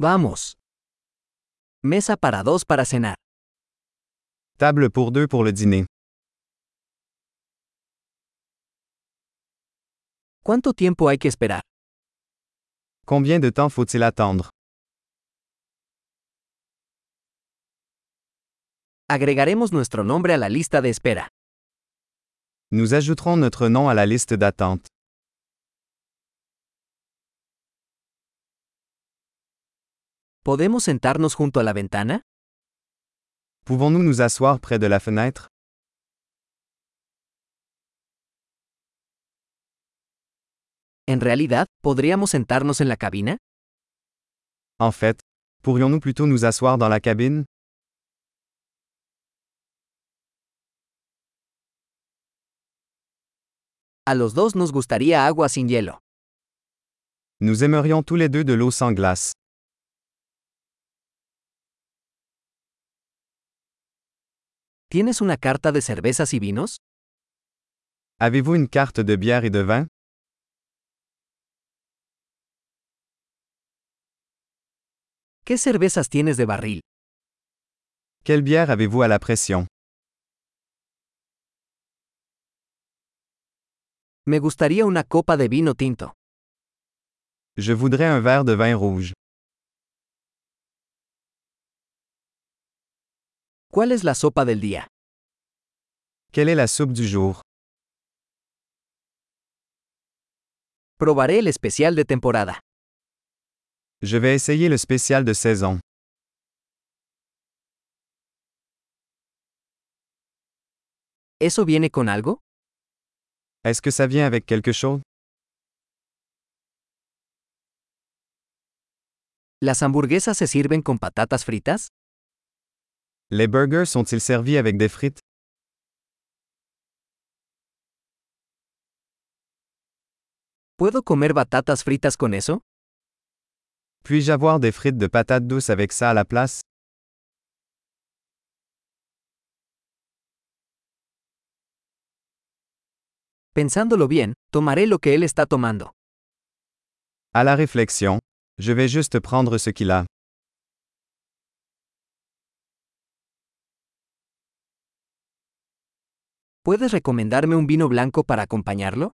Vamos. Mesa para dos para cenar. Table pour deux pour le dîner. ¿Cuánto tiempo hay que esperar? Combien de temps faut-il attendre? Agregaremos nuestro nombre a la lista de espera. Nous ajouterons notre nom à la liste d'attente. ¿Podemos sentarnos junto a la ventana? Pouvons-nous nous asseoir près de la fenêtre? En realidad, ¿podríamos sentarnos en la cabina? En fait, pourrions-nous plutôt nous asseoir dans la cabine? A los dos nos gustaría agua sin hielo. Nous aimerions tous les deux de l'eau sans glace. ¿Tienes una carta de cervezas y vinos? Avez-vous une carte de bière et de vin? ¿Qué cervezas tienes de barril? Quelle bière avez-vous à la pression? Me gustaría una copa de vino tinto. Je voudrais un verre de vin rouge. ¿Cuál es la sopa del día? Quelle est la soupe du jour? Probaré el especial de temporada. Je vais essayer le spécial de saison. ¿Eso viene con algo? Est-ce que ça vient avec quelque chose? ¿Las hamburguesas se sirven con patatas fritas? Les burgers sont-ils servis avec des frites? ¿Puedo comer batatas fritas con eso? Puis-je avoir des frites de patates douces avec ça à la place? Pensándolo bien, tomaré lo que él está tomando. À la réflexion, je vais juste prendre ce qu'il a. ¿Puedes recomendarme un vino blanco para acompañarlo?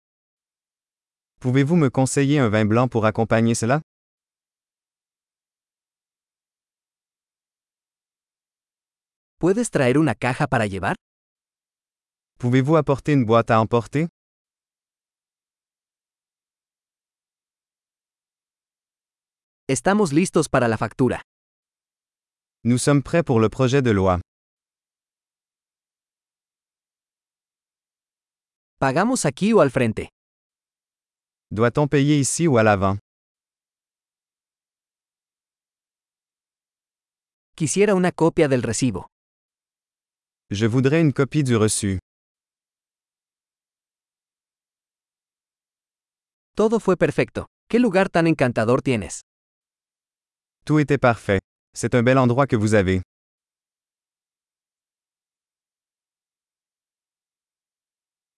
Pouvez-vous me conseiller un vin blanc pour accompagner cela? ¿Puedes traer una caja para llevar? Pouvez-vous apporter une boîte à emporter? Estamos listos para la factura. Nous sommes prêts pour le projet de loi. ¿Pagamos aquí o al frente? Doit-on payer ici ou à l'avant? Quisiera una copia del recibo. Je voudrais une copie du reçu. Todo fue perfecto. ¿Qué lugar tan encantador tienes? Tout était parfait. C'est un bel endroit que vous avez.